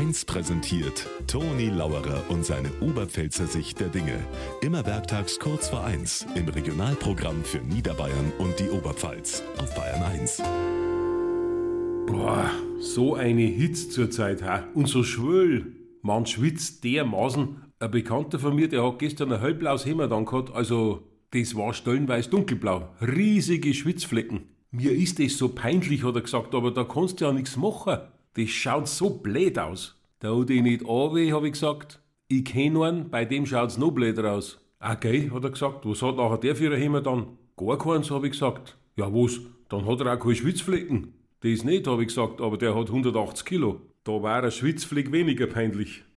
1 präsentiert Toni Lauerer und seine Oberpfälzer Sicht der Dinge. Immer werktags kurz vor 1 im Regionalprogramm für Niederbayern und die Oberpfalz auf Bayern 1. Boah, so eine Hitze zurzeit, ha? Und so schwül. Man schwitzt dermaßen. Ein Bekannter von mir, der hat gestern ein hellblaues Hemd angehabt, also das war stellenweise dunkelblau. Riesige Schwitzflecken. Mir ist das so peinlich, hat er gesagt, aber da kannst du ja nichts machen. Das schaut so blöd aus. Da hat ich nicht anweh, hab ich gesagt. Ich kenn einen, bei dem schaut's noch blöder aus. Ah, gell, hat er gesagt. Was hat nachher der für ein Hemd dann? Gar keins, hab ich gesagt. Ja, was? Dann hat er auch keine Schwitzflecken. Das nicht, hab ich gesagt, aber der hat 180 Kilo. Da war ein Schwitzfleck weniger peinlich.